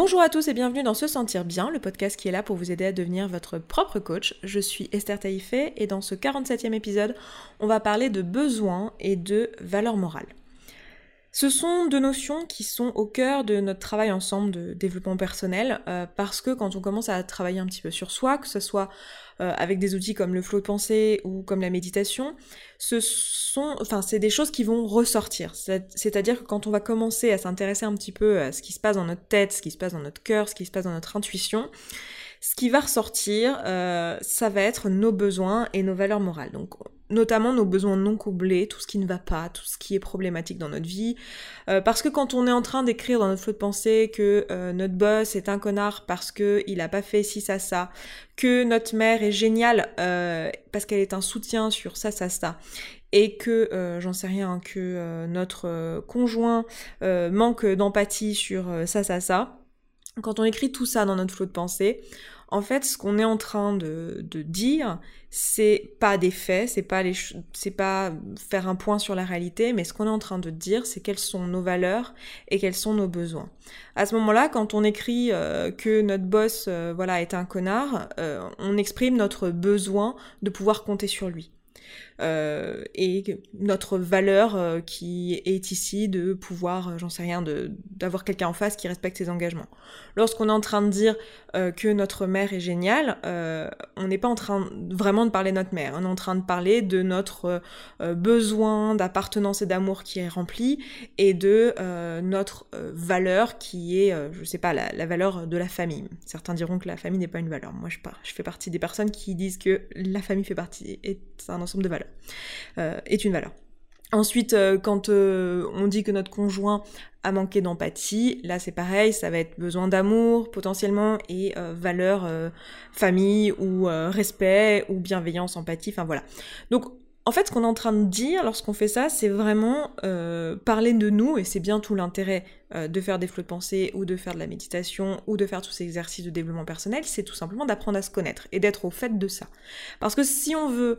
Bonjour à tous et bienvenue dans Se Sentir Bien, le podcast qui est là pour vous aider à devenir votre propre coach. Je suis Esther Taïfé et dans ce 47e épisode, on va parler de besoins et de valeurs morales. Ce sont deux notions qui sont au cœur de notre travail ensemble de développement personnel, euh, parce que quand on commence à travailler un petit peu sur soi, que ce soit euh, avec des outils comme le flow de pensée ou comme la méditation, ce sont, enfin, c'est des choses qui vont ressortir. C'est-à-dire que quand on va commencer à s'intéresser un petit peu à ce qui se passe dans notre tête, ce qui se passe dans notre cœur, ce qui se passe dans notre intuition, ce qui va ressortir, euh, ça va être nos besoins et nos valeurs morales. Donc, notamment nos besoins non comblés, tout ce qui ne va pas, tout ce qui est problématique dans notre vie. Euh, parce que quand on est en train d'écrire dans notre flot de pensée que euh, notre boss est un connard parce que il a pas fait ci ça ça, que notre mère est géniale parce qu'elle est un soutien sur ça ça ça, et que j'en sais rien, que notre conjoint manque d'empathie sur ça ça ça quand on écrit tout ça dans notre flot de pensée, en fait, ce qu'on est en train de, dire, c'est pas des faits, c'est pas les, pas faire un point sur la réalité, mais ce qu'on est en train de dire, c'est quelles sont nos valeurs et quels sont nos besoins. À ce moment-là, quand on écrit euh, que notre boss, euh, voilà, est un connard, euh, on exprime notre besoin de pouvoir compter sur lui. Euh, et notre valeur euh, qui est ici de pouvoir, euh, j'en sais rien, d'avoir quelqu'un en face qui respecte ses engagements. Lorsqu'on est en train de dire que notre mère est géniale, on n'est pas en train vraiment de parler de notre mère, on est en train de parler de notre besoin d'appartenance et d'amour qui est rempli et de notre valeur qui est, je sais pas, la, valeur de la famille. Certains diront que la famille n'est pas une valeur. Moi, je, je fais partie des personnes qui disent que la famille fait partie, est un ensemble de valeurs. Euh, est une valeur. Ensuite, euh, quand euh, on dit que notre conjoint a manqué d'empathie, là c'est pareil, ça va être besoin d'amour potentiellement et valeur famille ou respect ou bienveillance, empathie, enfin voilà. Donc en fait, ce qu'on est en train de dire lorsqu'on fait ça, c'est vraiment parler de nous, et c'est bien tout l'intérêt de faire des flots de pensée ou de faire de la méditation ou de faire tous ces exercices de développement personnel, c'est tout simplement d'apprendre à se connaître et d'être au fait de ça. Parce que si on veut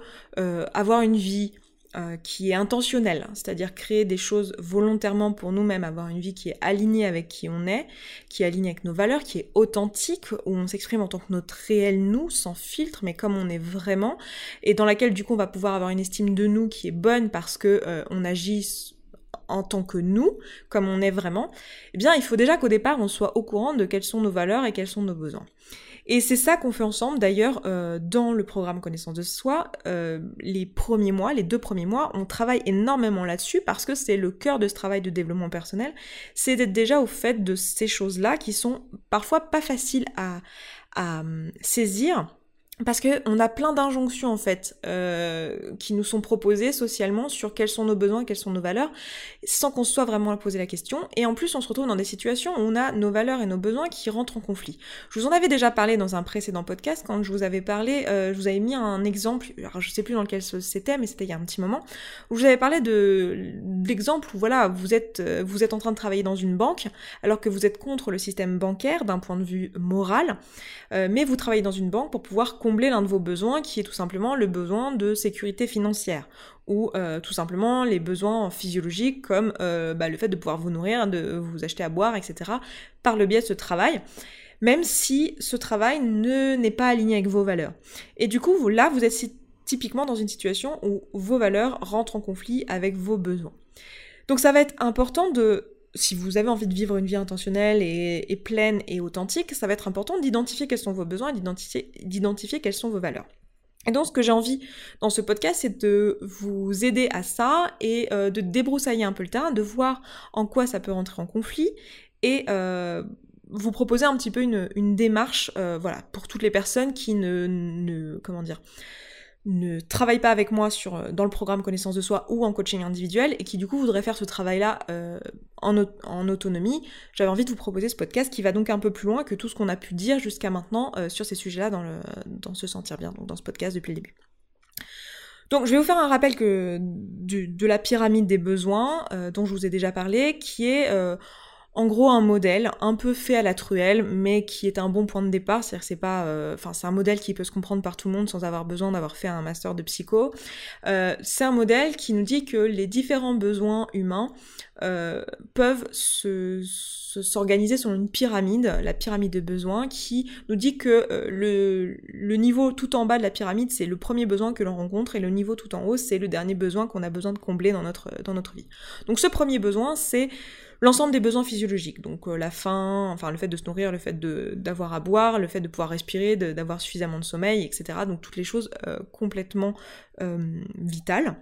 avoir une vie euh, qui est intentionnel, hein, c'est-à-dire créer des choses volontairement pour nous-mêmes, avoir une vie qui est alignée avec qui on est, qui est alignée avec nos valeurs, qui est authentique, où on s'exprime en tant que notre réel nous, sans filtre, mais comme on est vraiment, et dans laquelle du coup on va pouvoir avoir une estime de nous qui est bonne parce que euh, on agit en tant que nous, comme on est vraiment, eh bien il faut déjà qu'au départ on soit au courant de quelles sont nos valeurs et quels sont nos besoins. Et c'est ça qu'on fait ensemble. D'ailleurs, euh, dans le programme Connaissance de soi, euh, les premiers mois, les deux premiers mois, on travaille énormément là-dessus parce que c'est le cœur de ce travail de développement personnel. C'est d'être déjà au fait de ces choses-là qui sont parfois pas faciles à, hum, saisir parce que on a plein d'injonctions en fait euh, qui nous sont proposées socialement sur quels sont nos besoins, quelles sont nos valeurs, sans qu'on soit vraiment à poser la question. Et en plus, on se retrouve dans des situations où on a nos valeurs et nos besoins qui rentrent en conflit. Je vous en avais déjà parlé dans un précédent podcast quand je vous avais parlé, euh, je vous avais mis un exemple, alors je sais plus dans lequel c'était, mais c'était il y a un petit moment, où je vous avais parlé de l'exemple où voilà, vous êtes euh, vous êtes en train de travailler dans une banque alors que vous êtes contre le système bancaire d'un point de vue moral, mais vous travaillez dans une banque pour pouvoir l'un de vos besoins qui est tout simplement le besoin de sécurité financière ou euh, tout simplement les besoins physiologiques comme euh, bah, le fait de pouvoir vous nourrir, de vous acheter à boire, etc. par le biais de ce travail même si ce travail ne n'est pas aligné avec vos valeurs. Et du coup, là, vous êtes typiquement dans une situation où vos valeurs rentrent en conflit avec vos besoins. Donc ça va être important de si vous avez envie de vivre une vie intentionnelle et, pleine et authentique, ça va être important d'identifier quels sont vos besoins, d'identifier quelles sont vos valeurs. Et donc ce que j'ai envie dans ce podcast, c'est de vous aider à ça et euh, de débroussailler un peu le terrain, de voir en quoi ça peut rentrer en conflit et euh, vous proposer un petit peu une, démarche, euh, voilà, pour toutes les personnes qui ne, ne comment dire, ne travaille pas avec moi sur, euh, dans le programme connaissance de soi ou en coaching individuel et qui du coup voudrait faire ce travail-là euh, en, en, autonomie, j'avais envie de vous proposer ce podcast qui va donc un peu plus loin que tout ce qu'on a pu dire jusqu'à maintenant euh, sur ces sujets-là dans, le, dans Se Sentir Bien, donc dans ce podcast depuis le début. Donc je vais vous faire un rappel que de la pyramide des besoins dont je vous ai déjà parlé, qui est en gros un modèle un peu fait à la truelle, mais qui est un bon point de départ. C'est-à-dire c'est pas, euh, enfin c'est un modèle qui peut se comprendre par tout le monde sans avoir besoin d'avoir fait un master de psycho. Euh, c'est un modèle qui nous dit que les différents besoins humains euh, peuvent se, s'organiser selon une pyramide, la pyramide de besoins, qui nous dit que le, niveau tout en bas de la pyramide, c'est le premier besoin que l'on rencontre, et le niveau tout en haut, c'est le dernier besoin qu'on a besoin de combler dans notre vie. Donc ce premier besoin, c'est l'ensemble des besoins physiologiques, donc euh, la faim, enfin le fait de se nourrir, le fait d'avoir à boire, le fait de pouvoir respirer, d'avoir suffisamment de sommeil, etc. Donc toutes les choses euh, complètement euh, vitales.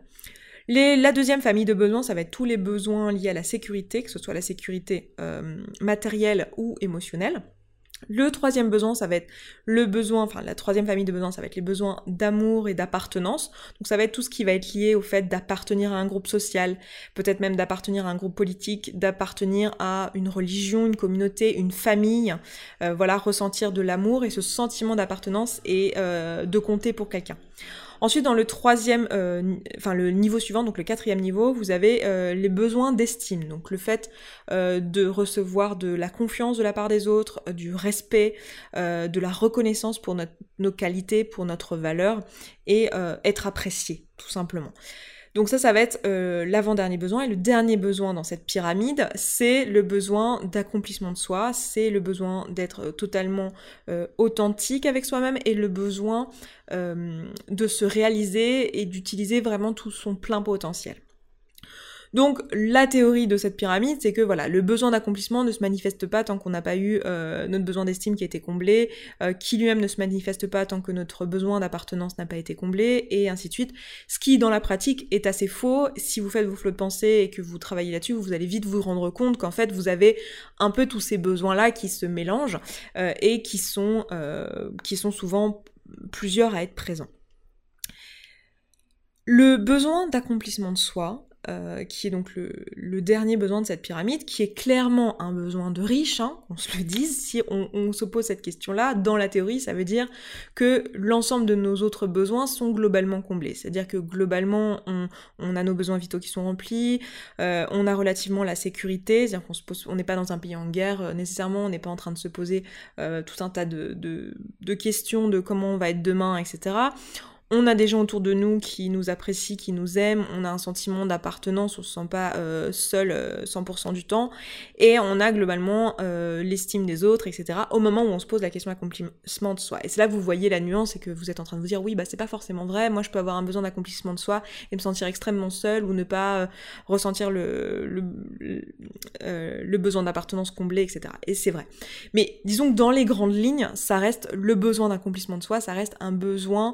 la deuxième famille de besoins, ça va être tous les besoins liés à la sécurité, que ce soit la sécurité matérielle ou émotionnelle. Le troisième besoin, ça va être le besoin, enfin la troisième famille de besoins, ça va être les besoins d'amour et d'appartenance. Donc ça va être tout ce qui va être lié au fait d'appartenir à un groupe social, peut-être même d'appartenir à un groupe politique, d'appartenir à une religion, une communauté, une famille. Euh, voilà, ressentir de l'amour et ce sentiment d'appartenance et euh, de compter pour quelqu'un. Ensuite, dans le troisième, euh, enfin le niveau suivant, donc le quatrième niveau, vous avez euh, les besoins d'estime. Donc le fait euh, de recevoir de la confiance de la part des autres, du respect, de la reconnaissance pour nos qualités, pour notre valeur et être apprécié, tout simplement. Donc ça, ça va être euh, l'avant-dernier besoin. Et le dernier besoin dans cette pyramide, c'est le besoin d'accomplissement de soi, c'est le besoin d'être totalement euh, authentique avec soi-même et le besoin euh, de se réaliser et d'utiliser vraiment tout son plein potentiel. Donc la théorie de cette pyramide, c'est que voilà, le besoin d'accomplissement ne se manifeste pas tant qu'on n'a pas eu euh, notre besoin d'estime qui a été comblé, euh, qui lui-même ne se manifeste pas tant que notre besoin d'appartenance n'a pas été comblé, et ainsi de suite. Ce qui, dans la pratique, est assez faux. Si vous faites vos flots de pensée et que vous travaillez là-dessus, vous allez vite vous rendre compte qu'en fait, vous avez un peu tous ces besoins-là qui se mélangent euh, et qui sont, qui sont souvent plusieurs à être présents. Le besoin d'accomplissement de soi, euh, qui est donc le, dernier besoin de cette pyramide, qui est clairement un besoin de riche, hein, on se le dise, si on, se pose cette question-là, dans la théorie, ça veut dire que l'ensemble de nos autres besoins sont globalement comblés. C'est-à-dire que globalement, on, a nos besoins vitaux qui sont remplis, euh, on a relativement la sécurité, c'est-à-dire qu'on n'est pas dans un pays en guerre euh, nécessairement, on n'est pas en train de se poser tout un tas de questions de comment on va être demain, etc on a des gens autour de nous qui nous apprécient, qui nous aiment, on a un sentiment d'appartenance, on se sent pas euh, seul 100% euh, du temps, et on a globalement euh, l'estime des autres, etc. au moment où on se pose la question d'accomplissement de soi. Et c'est là que vous voyez la nuance et que vous êtes en train de vous dire oui, bah c'est pas forcément vrai, moi je peux avoir un besoin d'accomplissement de soi et me sentir extrêmement seul ou ne pas ressentir le, besoin d'appartenance comblé, etc. Et c'est vrai. Mais disons que dans les grandes lignes, ça reste le besoin d'accomplissement de soi, ça reste un besoin...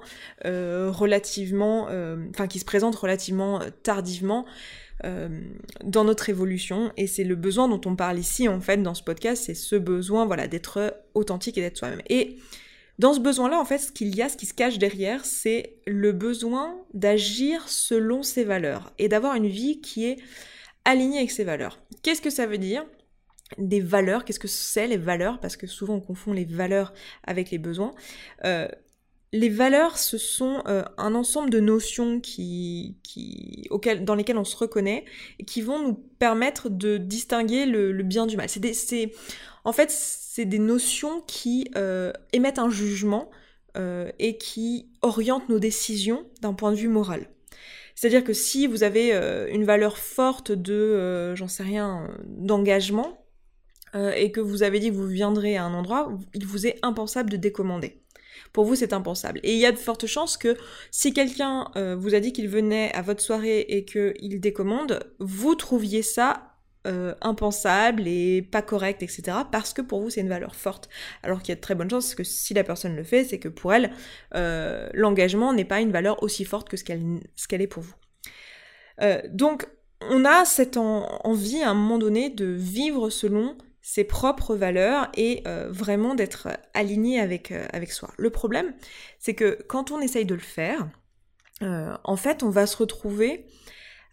relativement, euh, enfin qui se présente relativement euh, tardivement dans notre évolution. Et c'est le besoin dont on parle ici en fait dans ce podcast, c'est ce besoin voilà d'être authentique et d'être soi-même. Et dans ce besoin-là, en fait, ce qu'il y a, ce qui se cache derrière, c'est le besoin d'agir selon ses valeurs et d'avoir une vie qui est alignée avec ses valeurs. Qu'est-ce que ça veut dire? Des valeurs, qu'est-ce que c'est les valeurs? Parce que souvent on confond les valeurs avec les besoins les valeurs, ce sont euh, un ensemble de notions qui, qui, dans lesquelles on se reconnaît et qui vont nous permettre de distinguer le, bien du mal. C'est en fait, c'est des notions qui euh, émettent un jugement euh, et qui orientent nos décisions d'un point de vue moral. C'est-à-dire que si vous avez une valeur forte de, j'en sais rien, d'engagement, et que vous avez dit que vous viendrez à un endroit, il vous est impensable de décommander pour vous c'est impensable. Et il y a de fortes chances que si quelqu'un euh, vous a dit qu'il venait à votre soirée et qu'il décommande, vous trouviez ça euh, impensable et pas correct, etc. Parce que pour vous c'est une valeur forte. Alors qu'il y a de très bonnes chances que si la personne le fait, c'est que pour elle, euh, l'engagement n'est pas une valeur aussi forte que ce qu'elle est pour vous. donc on a cette envie à un moment donné de vivre selon ses propres valeurs et euh, vraiment d'être aligné avec, euh, avec soi. Le problème, c'est que quand on essaye de le faire, euh, en fait, on va se retrouver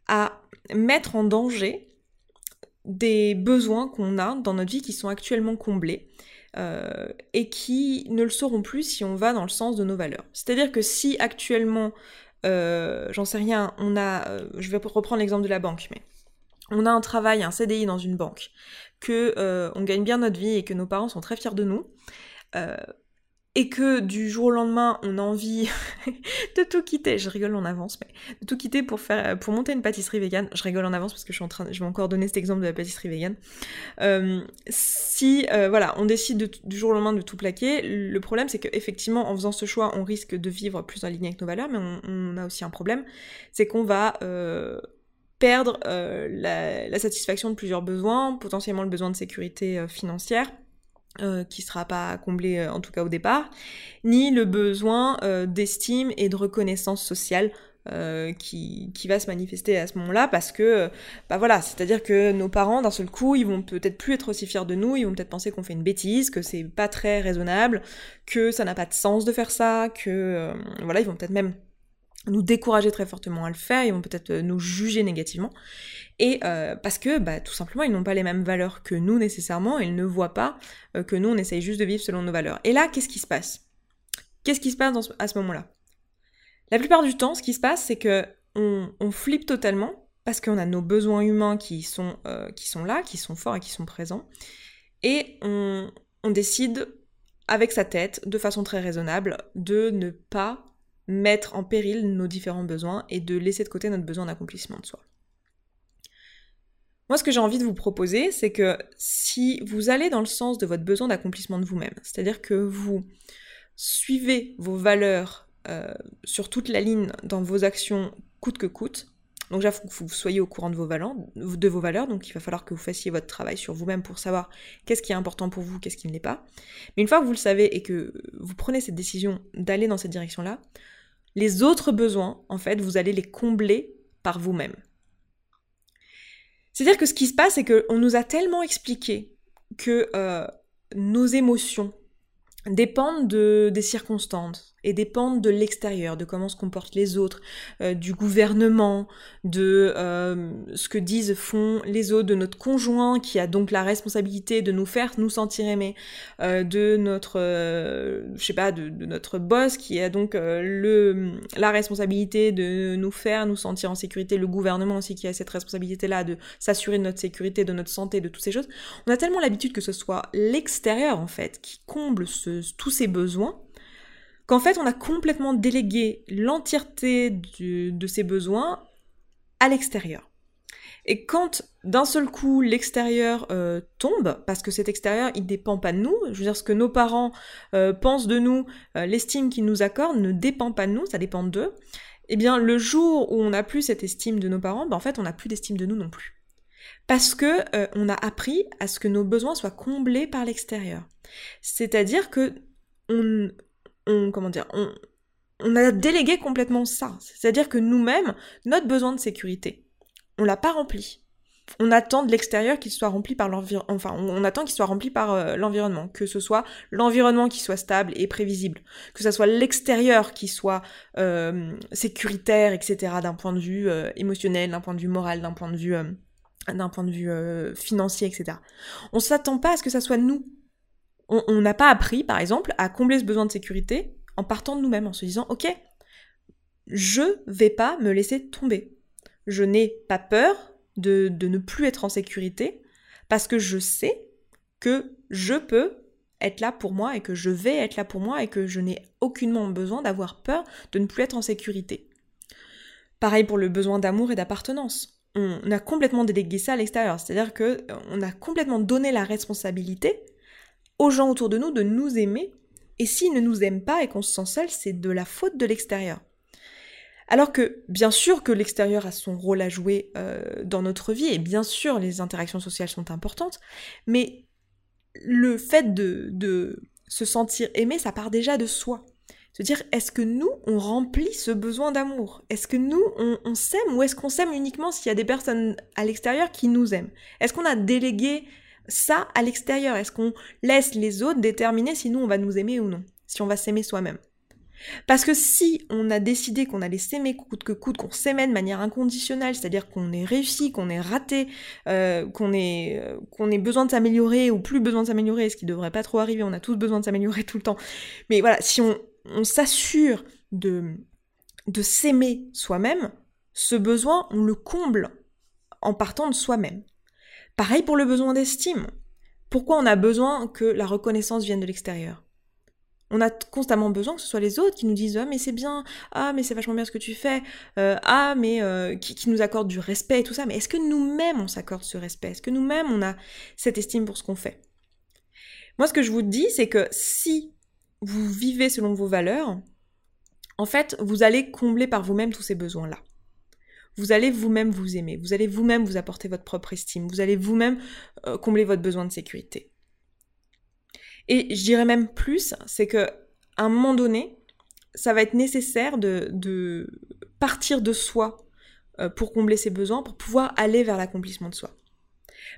à mettre en danger des besoins qu'on a dans notre vie qui sont actuellement comblés et qui ne le seront plus si on va dans le sens de nos valeurs. C'est-à-dire que si actuellement, j'en sais rien, on a, je vais reprendre l'exemple de la banque, mais on a un travail, un CDI dans une banque, que euh, on gagne bien notre vie et que nos parents sont très fiers de nous, euh, et que du jour au lendemain on a envie de tout quitter, je rigole en avance, mais de tout quitter pour monter une pâtisserie végane, je rigole en avance parce que je suis en train, je vais encore donner cet exemple de la pâtisserie végane. Euh, si voilà, on décide du jour au lendemain de tout plaquer, le problème c'est que effectivement en faisant ce choix, on risque de vivre plus en ligne avec nos valeurs, mais on a aussi un problème, c'est qu'on va perdre euh, la, satisfaction de plusieurs besoins, potentiellement le besoin de sécurité euh, financière, euh, qui sera pas comblé en tout cas au départ, ni le besoin d'estime et de reconnaissance sociale qui, qui, va se manifester à ce moment-là parce que, bah voilà, c'est-à-dire que nos parents, d'un seul coup, ils vont peut-être plus être aussi fiers de nous, ils vont peut-être penser qu'on fait une bêtise, que c'est pas très raisonnable, que ça n'a pas de sens de faire ça, que, voilà, ils vont peut-être même nous décourager très fortement à le faire, ils vont peut-être euh, nous juger négativement. Et euh, parce que bah, tout simplement, ils n'ont pas les mêmes valeurs que nous nécessairement, ils ne voient pas euh, que nous, on essaye juste de vivre selon nos valeurs. Et là, qu'est-ce qui se passe? Qu'est-ce qui se passe à ce moment-là? La plupart du temps, ce qui se passe, c'est que on, flippe totalement parce qu'on a nos besoins humains qui sont, qui sont là, qui sont forts et qui sont présents. Et on, on décide avec sa tête, de façon très raisonnable, de ne pas mettre en péril nos différents besoins et de laisser de côté notre besoin d'accomplissement de soi. Moi, ce que j'ai envie de vous proposer, c'est que si vous allez dans le sens de votre besoin d'accomplissement de vous-même, c'est-à-dire que vous suivez vos valeurs euh, sur toute la ligne dans vos actions coûte que coûte, donc déjà, il faut que vous soyez au courant de vos, valeurs, de vos valeurs, donc il va falloir que vous fassiez votre travail sur vous-même pour savoir qu'est-ce qui est important pour vous, qu'est-ce qui ne l'est pas. Mais une fois que vous le savez et que vous prenez cette décision d'aller dans cette direction-là, les autres besoins, en fait, vous allez les combler par vous-même. C'est-à-dire que ce qui se passe, c'est qu'on nous a tellement expliqué que euh, nos émotions dépendent de, des circonstances, et dépendent de l'extérieur, de comment se comportent les autres, euh, du gouvernement, de euh, ce que disent, font les autres, de notre conjoint qui a donc la responsabilité de nous faire nous sentir aimés, euh, de notre, je sais pas, de, notre boss qui a donc le la responsabilité de nous faire nous sentir en sécurité, le gouvernement aussi qui a cette responsabilité-là de s'assurer de notre sécurité, de notre santé, de toutes ces choses. On a tellement l'habitude que ce soit l'extérieur en fait qui comble tous ces besoins qu'en fait on a complètement délégué l'entièreté de ses besoins à l'extérieur. Et quand d'un seul coup l'extérieur euh, tombe, parce que cet extérieur il dépend pas de nous, je veux dire ce que nos parents euh, pensent de nous, euh, l'estime qu'ils nous accordent ne dépend pas de nous, ça dépend d'eux, eh bien le jour où on n'a plus cette estime de nos parents, ben, en fait on n'a plus d'estime de nous non plus. Parce que on a appris à ce que nos besoins soient comblés par l'extérieur. C'est-à-dire que on, on, comment dire, on, a délégué complètement ça. C'est-à-dire que nous-mêmes, notre besoin de sécurité, on l'a pas rempli. On attend de l'extérieur qu'il soit rempli par l'environnement, on, attend qu'il soit rempli par euh, l'environnement, que ce soit l'environnement qui soit stable et prévisible, que ce soit l'extérieur qui soit euh, sécuritaire, etc., d'un point de vue euh, émotionnel, d'un point de vue moral, d'un point de vue, d'un point de vue financier, etc. On s'attend pas à ce que ça soit nous on n'a pas appris, par exemple, à combler ce besoin de sécurité en partant de nous-mêmes, en se disant, ok, je vais pas me laisser tomber. Je n'ai pas peur de, de ne plus être en sécurité parce que je sais que je peux être là pour moi et que je vais être là pour moi et que je n'ai aucunement besoin d'avoir peur de ne plus être en sécurité. Pareil pour le besoin d'amour et d'appartenance. On a complètement délégué ça à l'extérieur, c'est-à-dire que euh, on a complètement donné la responsabilité aux gens autour de nous de nous aimer. Et s'ils ne nous aiment pas et qu'on se sent seul, c'est de la faute de l'extérieur. Alors que bien sûr que l'extérieur a son rôle à jouer euh, dans notre vie et bien sûr les interactions sociales sont importantes, mais le fait de, se sentir aimé, ça part déjà de soi. Se dire, est-ce que nous, on remplit ce besoin d'amour? Est-ce que nous, on s'aime ou est-ce qu'on s'aime uniquement s'il y a des personnes à l'extérieur qui nous aiment? Est-ce qu'on a délégué ça à l'extérieur Est-ce qu'on laisse les autres déterminer si nous on va nous aimer ou non Si on va s'aimer soi-même? Parce que si on a décidé qu'on allait s'aimer coûte que coûte, qu'on s'aimait de manière inconditionnelle, c'est-à-dire qu'on est réussi, qu'on est raté, euh, qu'on ait, euh, qu'on ait besoin de s'améliorer ou plus besoin de s'améliorer, ce qui devrait pas trop arriver, on a tous besoin de s'améliorer tout le temps. Mais voilà, si on, on s'assure de, de s'aimer soi-même, ce besoin, on le comble en partant de soi-même. Pareil pour le besoin d'estime. Pourquoi on a besoin que la reconnaissance vienne de l'extérieur? On a constamment besoin que ce soit les autres qui nous disent ah mais c'est bien, ah mais c'est vachement bien ce que tu fais, euh, ah mais euh, qui, qui, nous accordent du respect et tout ça. Mais est-ce que nous-mêmes on s'accorde ce respect? Est-ce que nous-mêmes on a cette estime pour ce qu'on fait? Moi ce que je vous dis c'est que si vous vivez selon vos valeurs, en fait vous allez combler par vous-même tous ces besoins-là. Vous allez vous-même vous aimer, vous allez vous-même vous apporter votre propre estime, vous allez vous-même euh, combler votre besoin de sécurité. Et je dirais même plus, c'est que à un moment donné, ça va être nécessaire de, partir de soi euh, pour combler ses besoins, pour pouvoir aller vers l'accomplissement de soi.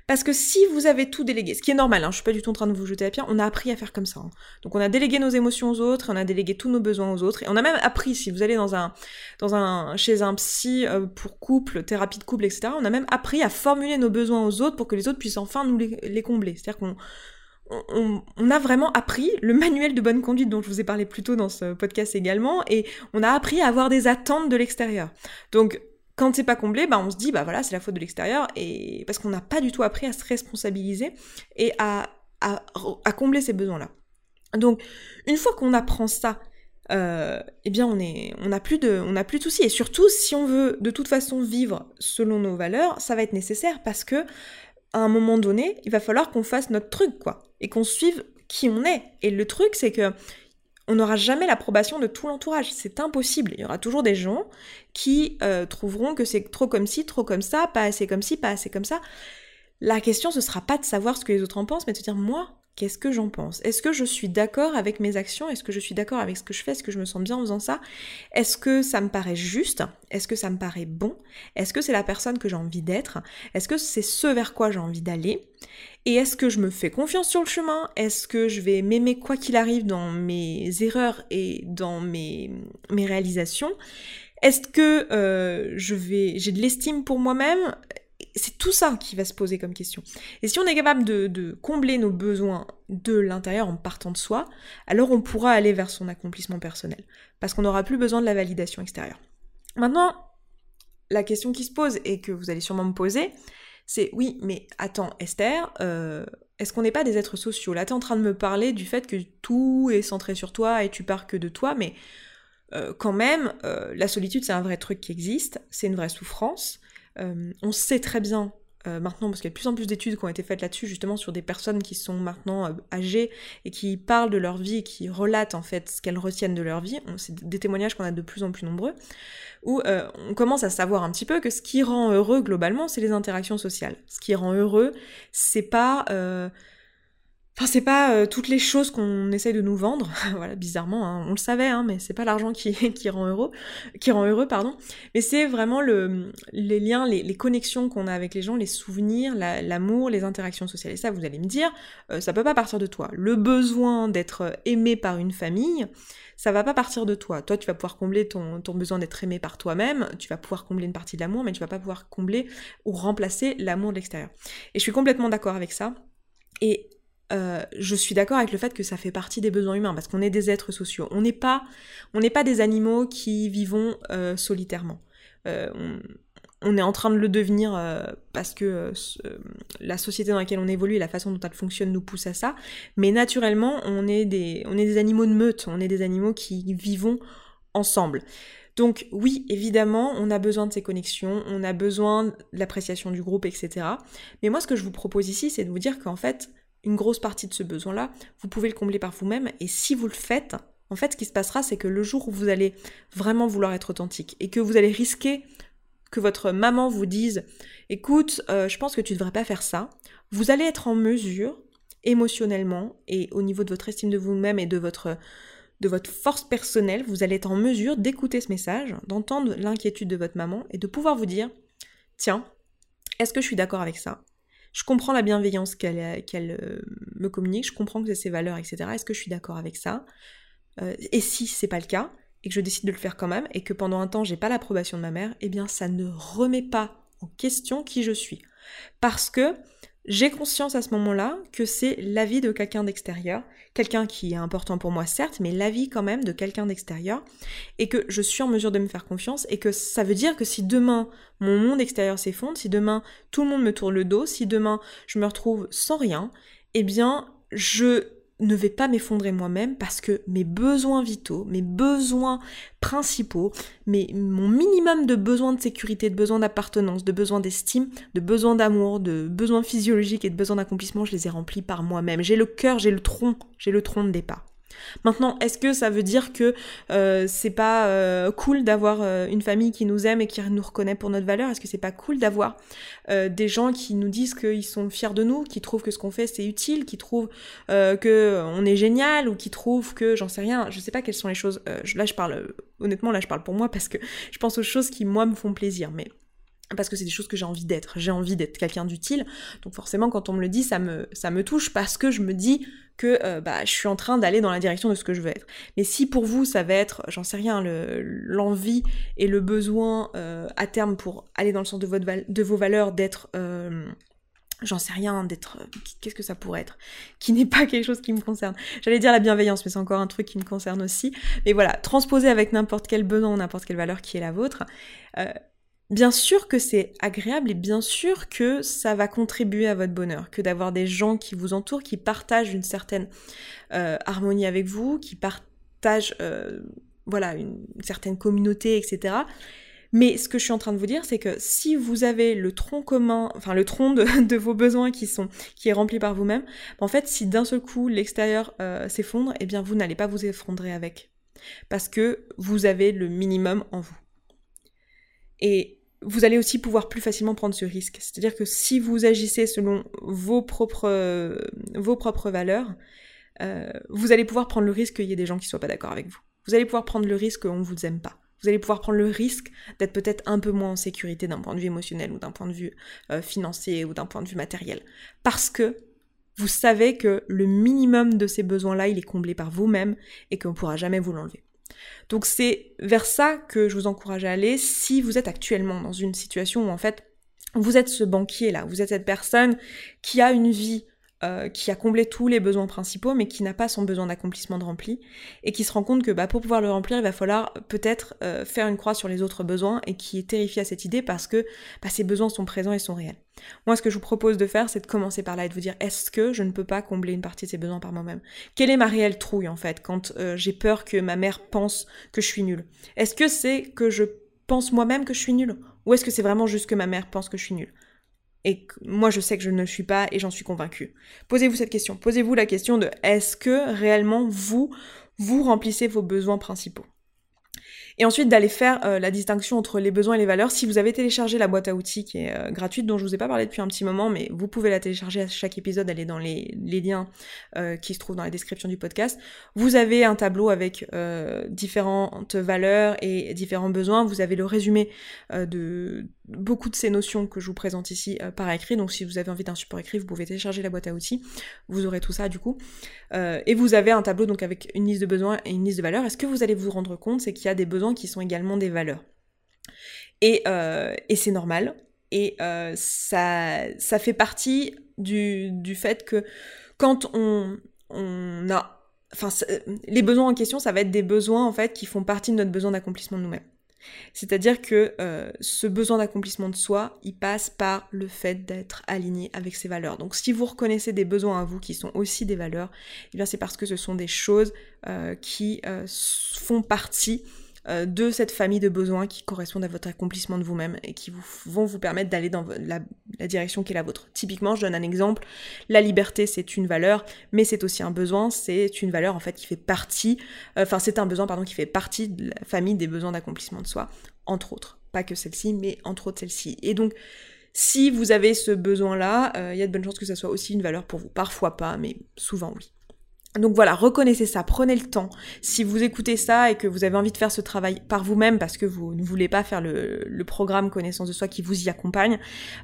Parce que si vous avez tout délégué, ce qui est normal, hein, je suis pas du tout en train de vous jeter la pierre, on a appris à faire comme ça. Hein. Donc on a délégué nos émotions aux autres, on a délégué tous nos besoins aux autres, et on a même appris, si vous allez dans un, dans un, chez un psy euh, pour couple, thérapie de couple, etc., on a même appris à formuler nos besoins aux autres pour que les autres puissent enfin nous les, les combler. C'est-à-dire qu'on on, a vraiment appris le manuel de bonne conduite dont je vous ai parlé plus tôt dans ce podcast également, et on a appris à avoir des attentes de l'extérieur. Donc, quand c'est pas comblé, bah on se dit bah voilà c'est la faute de l'extérieur et parce qu'on n'a pas du tout appris à se responsabiliser et à, à, combler ces besoins-là. Donc une fois qu'on apprend ça, euh, eh bien on est on n'a plus de on n'a plus de soucis et surtout si on veut de toute façon vivre selon nos valeurs, ça va être nécessaire parce que à un moment donné, il va falloir qu'on fasse notre truc, quoi, et qu'on suive qui on est. Et le truc, c'est que on n'aura jamais l'approbation de tout l'entourage. C'est impossible. Il y aura toujours des gens qui euh, trouveront que c'est trop comme ci, trop comme ça, pas assez comme ci, pas assez comme ça. La question, ce sera pas de savoir ce que les autres en pensent, mais de se dire, moi, Qu'est-ce que j'en pense? Est-ce que je suis d'accord avec mes actions? Est-ce que je suis d'accord avec ce que je fais? Est-ce que je me sens bien en faisant ça? Est-ce que ça me paraît juste? Est-ce que ça me paraît bon? Est-ce que c'est la personne que j'ai envie d'être? Est-ce que c'est ce vers quoi j'ai envie d'aller? Et est-ce que je me fais confiance sur le chemin? Est-ce que je vais m'aimer quoi qu'il arrive dans mes erreurs et dans mes, réalisations? Est-ce que euh, je vais, j'ai de l'estime pour moi-même? C'est tout ça qui va se poser comme question. Et si on est capable de, combler nos besoins de l'intérieur en partant de soi, alors on pourra aller vers son accomplissement personnel. Parce qu'on n'aura plus besoin de la validation extérieure. Maintenant, la question qui se pose et que vous allez sûrement me poser, c'est oui, mais attends, Esther, euh, est-ce qu'on n'est pas des êtres sociaux? Là, tu es en train de me parler du fait que tout est centré sur toi et tu pars que de toi, mais euh, quand même, euh, la solitude, c'est un vrai truc qui existe, c'est une vraie souffrance. Euh, on sait très bien euh, maintenant, parce qu'il y a de plus en plus d'études qui ont été faites là-dessus, justement sur des personnes qui sont maintenant euh, âgées et qui parlent de leur vie, qui relatent en fait ce qu'elles retiennent de leur vie. C'est des témoignages qu'on a de plus en plus nombreux, où on commence à savoir un petit peu que ce qui rend heureux globalement, c'est les interactions sociales. Ce qui rend heureux, c'est pas Enfin, c'est pas euh, toutes les choses qu'on essaye de nous vendre, voilà, bizarrement, hein, on le savait, hein, mais c'est pas l'argent qui, rend heureux, qui rend heureux, pardon. Mais c'est vraiment le, les liens, les, connexions qu'on a avec les gens, les souvenirs, l'amour, les interactions sociales. Et ça, vous allez me dire, euh, ça peut pas partir de toi. Le besoin d'être aimé par une famille, ça va pas partir de toi. Toi, tu vas pouvoir combler ton, ton besoin d'être aimé par toi-même, tu vas pouvoir combler une partie de l'amour, mais tu vas pas pouvoir combler ou remplacer l'amour de l'extérieur. Et je suis complètement d'accord avec ça. Et euh, je suis d'accord avec le fait que ça fait partie des besoins humains parce qu'on est des êtres sociaux. On n'est pas, on pas des animaux qui vivons euh, solitairement. Euh, on, est en train de le devenir parce que la société dans laquelle on évolue et la façon dont elle fonctionne nous pousse à ça. Mais naturellement, on est des, on est des animaux de meute. On est des animaux qui vivons ensemble. Donc oui, évidemment, on a besoin de ces connexions, on a besoin de l'appréciation du groupe, etc. Mais moi, ce que je vous propose ici, c'est de vous dire qu'en fait, une grosse partie de ce besoin-là, vous pouvez le combler par vous-même. Et si vous le faites, en fait, ce qui se passera, c'est que le jour où vous allez vraiment vouloir être authentique et que vous allez risquer que votre maman vous dise écoute, euh, je pense que tu ne devrais pas faire ça, vous allez être en mesure, émotionnellement et au niveau de votre estime de vous-même et de votre, de votre force personnelle, vous allez être en mesure d'écouter ce message, d'entendre l'inquiétude de votre maman et de pouvoir vous dire tiens, est-ce que je suis d'accord avec ça? Je comprends la bienveillance qu'elle euh, me communique, je comprends que c'est ses valeurs, etc. Est-ce que je suis d'accord avec ça? Euh, Et si c'est pas le cas, et que je décide de le faire quand même, et que pendant un temps j'ai pas l'approbation de ma mère, eh bien ça ne remet pas en question qui je suis. Parce que j'ai conscience à ce moment-là que c'est l'avis de quelqu'un d'extérieur, quelqu'un qui est important pour moi certes, mais l'avis quand même de quelqu'un d'extérieur, et que je suis en mesure de me faire confiance, et que ça veut dire que si demain mon monde extérieur s'effondre, si demain tout le monde me tourne le dos, si demain je me retrouve sans rien, eh bien je ne vais pas m'effondrer moi-même parce que mes besoins vitaux, mes besoins principaux, mes, mon minimum de besoins de sécurité, de besoins d'appartenance, de besoins d'estime, de besoins d'amour, de besoins physiologiques et de besoins d'accomplissement, je les ai remplis par moi-même. J'ai le cœur, j'ai le tronc, j'ai le tronc de départ. Maintenant, est-ce que ça veut dire que euh, c'est pas euh, cool d'avoir euh, une famille qui nous aime et qui nous reconnaît pour notre valeur? Est-ce que c'est pas cool d'avoir des gens qui nous disent qu'ils sont fiers de nous, qui trouvent que ce qu'on fait c'est utile, qui trouvent que on est génial ou qui trouvent que j'en sais rien, je sais pas quelles sont les choses. là, je parle honnêtement, là, je parle pour moi parce que je pense aux choses qui moi me font plaisir, mais parce que c'est des choses que j'ai envie d'être. J'ai envie d'être quelqu'un d'utile. Donc forcément, quand on me le dit, ça me, touche parce que je me dis que euh, bah, je suis en train d'aller dans la direction de ce que je veux être. Mais si pour vous, ça va être, j'en sais rien, l'envie et le besoin euh, à terme pour aller dans le sens de, vos valeurs, d'être... Euh, j'en sais rien, d'être... Qu'est-ce que ça pourrait être? Qui n'est pas quelque chose qui me concerne. J'allais dire la bienveillance, mais c'est encore un truc qui me concerne aussi. Mais voilà, transposer avec n'importe quel besoin n'importe quelle valeur qui est la vôtre. Bien sûr que c'est agréable et bien sûr que ça va contribuer à votre bonheur, que d'avoir des gens qui vous entourent, qui partagent une certaine euh, harmonie avec vous, qui partagent euh, voilà une, certaine communauté, etc. Mais ce que je suis en train de vous dire, c'est que si vous avez le tronc commun, enfin le tronc de, vos besoins qui sont qui est rempli par vous-même, en fait, si d'un seul coup l'extérieur euh, s'effondre, eh bien vous n'allez pas vous effondrer avec, parce que vous avez le minimum en vous. Et vous allez aussi pouvoir plus facilement prendre ce risque. C'est-à-dire que si vous agissez selon vos propres, vos propres valeurs, euh, vous allez pouvoir prendre le risque qu'il y ait des gens qui ne soient pas d'accord avec vous. Vous allez pouvoir prendre le risque qu'on ne vous aime pas. Vous allez pouvoir prendre le risque d'être peut-être un peu moins en sécurité d'un point de vue émotionnel ou d'un point de vue euh, financier ou d'un point de vue matériel. Parce que vous savez que le minimum de ces besoins-là, il est comblé par vous-même et qu'on ne pourra jamais vous l'enlever. Donc c'est vers ça que je vous encourage à aller si vous êtes actuellement dans une situation où en fait vous êtes ce banquier là, vous êtes cette personne qui a une vie euh, qui a comblé tous les besoins principaux, mais qui n'a pas son besoin d'accomplissement de rempli, et qui se rend compte que bah, pour pouvoir le remplir, il va falloir peut-être euh, faire une croix sur les autres besoins, et qui est terrifié à cette idée parce que bah, ces besoins sont présents et sont réels. Moi, ce que je vous propose de faire, c'est de commencer par là et de vous dire est-ce que je ne peux pas combler une partie de ces besoins par moi-même? Quelle est ma réelle trouille en fait quand euh, j'ai peur que ma mère pense que je suis nulle? Est-ce que c'est que je pense moi-même que je suis nulle? Ou est-ce que c'est vraiment juste que ma mère pense que je suis nulle? Et moi je sais que je ne le suis pas et j'en suis convaincue. Posez-vous cette question. Posez-vous la question de est-ce que réellement vous, vous remplissez vos besoins principaux? Et ensuite d'aller faire euh, la distinction entre les besoins et les valeurs. Si vous avez téléchargé la boîte à outils qui est euh, gratuite, dont je vous ai pas parlé depuis un petit moment, mais vous pouvez la télécharger à chaque épisode, elle est dans les, liens euh, qui se trouvent dans la description du podcast. Vous avez un tableau avec différentes valeurs et différents besoins. Vous avez le résumé de beaucoup de ces notions que je vous présente ici par écrit. Donc si vous avez envie d'un support écrit, vous pouvez télécharger la boîte à outils. Vous aurez tout ça du coup. et vous avez un tableau donc avec une liste de besoins et une liste de valeurs. Est-ce que vous allez vous rendre compte, c'est qu'il y a des besoins qui sont également des valeurs. Et, euh, et c'est normal. Et euh, ça, ça fait partie du, du fait que quand on, on a... Enfin, les besoins en question, ça va être des besoins en fait qui font partie de notre besoin d'accomplissement de nous-mêmes. C'est-à-dire que euh, ce besoin d'accomplissement de soi, il passe par le fait d'être aligné avec ses valeurs. Donc si vous reconnaissez des besoins à vous qui sont aussi des valeurs, eh bien c'est parce que ce sont des choses qui font partie euh, de cette famille de besoins qui correspondent à votre accomplissement de vous-même et qui vont vous permettre d'aller dans la, direction qui est la vôtre. Typiquement, je donne un exemple, la liberté c'est une valeur, mais c'est aussi un besoin, c'est une valeur en fait qui fait partie, euh, enfin c'est un besoin pardon qui fait partie de la famille des besoins d'accomplissement de soi, entre autres. Pas que celle-ci, mais entre autres celle-ci. Et donc, si vous avez ce besoin-là, euh, il y a de bonnes chances que ça soit aussi une valeur pour vous. Parfois pas, mais souvent oui. Donc voilà, reconnaissez ça, prenez le temps. Si vous écoutez ça et que vous avez envie de faire ce travail par vous-même parce que vous ne voulez pas faire le, programme connaissance de soi qui vous y accompagne,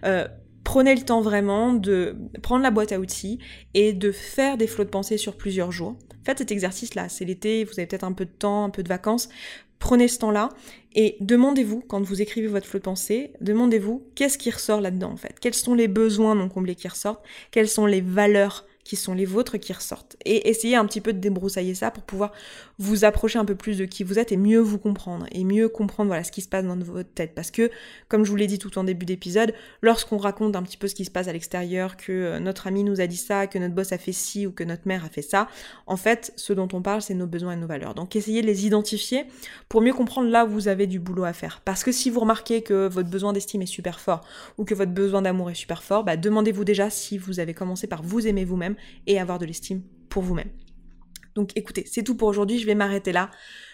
euh, prenez le temps vraiment de prendre la boîte à outils et de faire des flots de pensée sur plusieurs jours. Faites cet exercice-là, c'est l'été, vous avez peut-être un peu de temps, un peu de vacances. Prenez ce temps-là et demandez-vous, quand vous écrivez votre flot de pensée, demandez-vous qu'est-ce qui ressort là-dedans en fait. Quels sont les besoins non comblés qui ressortent? Quelles sont les valeurs qui sont les vôtres qui ressortent. Et essayez un petit peu de débroussailler ça pour pouvoir vous approcher un peu plus de qui vous êtes et mieux vous comprendre et mieux comprendre voilà ce qui se passe dans votre tête parce que comme je vous l'ai dit tout en début d'épisode, lorsqu'on raconte un petit peu ce qui se passe à l'extérieur, que euh, notre ami nous a dit ça, que notre boss a fait ci ou que notre mère a fait ça, en fait, ce dont on parle, c'est nos besoins et nos valeurs. Donc essayez de les identifier pour mieux comprendre là où vous avez du boulot à faire. Parce que si vous remarquez que votre besoin d'estime est super fort ou que votre besoin d'amour est super fort, bah demandez-vous déjà si vous avez commencé par vous aimer vous-même et avoir de l'estime pour vous-même. Donc écoutez, c'est tout pour aujourd'hui, je vais m'arrêter là.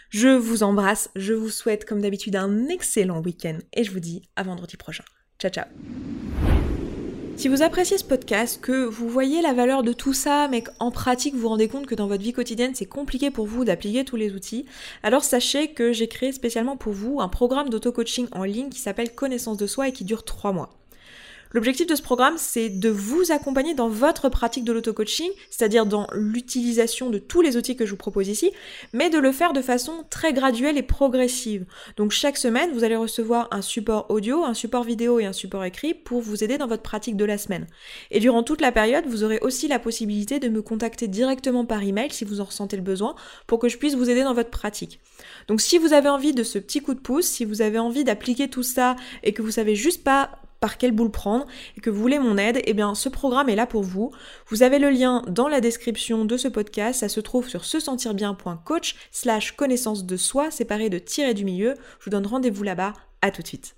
Je vous embrasse, je vous souhaite comme d'habitude un excellent week-end et je vous dis à vendredi prochain. Ciao ciao si vous appréciez ce podcast, que vous voyez la valeur de tout ça, mais qu'en pratique vous rendez compte que dans votre vie quotidienne c'est compliqué pour vous d'appliquer tous les outils, alors sachez que j'ai créé spécialement pour vous un programme d'auto-coaching en ligne qui s'appelle Connaissance de soi et qui dure 3 mois. L'objectif de ce programme, c'est de vous accompagner dans votre pratique de l'auto-coaching, c'est-à-dire dans l'utilisation de tous les outils que je vous propose ici, mais de le faire de façon très graduelle et progressive. Donc chaque semaine, vous allez recevoir un support audio, un support vidéo et un support écrit pour vous aider dans votre pratique de la semaine. Et durant toute la période, vous aurez aussi la possibilité de me contacter directement par email si vous en ressentez le besoin pour que je puisse vous aider dans votre pratique. Donc si vous avez envie de ce petit coup de pouce, si vous avez envie d'appliquer tout ça et que vous savez juste pas par quelle boule prendre et que vous voulez mon aide, eh bien ce programme est là pour vous. Vous avez le lien dans la description de ce podcast, ça se trouve sur se sentir bien.coach slash connaissance de soi séparé de tirer du milieu. Je vous donne rendez-vous là-bas, à tout de suite.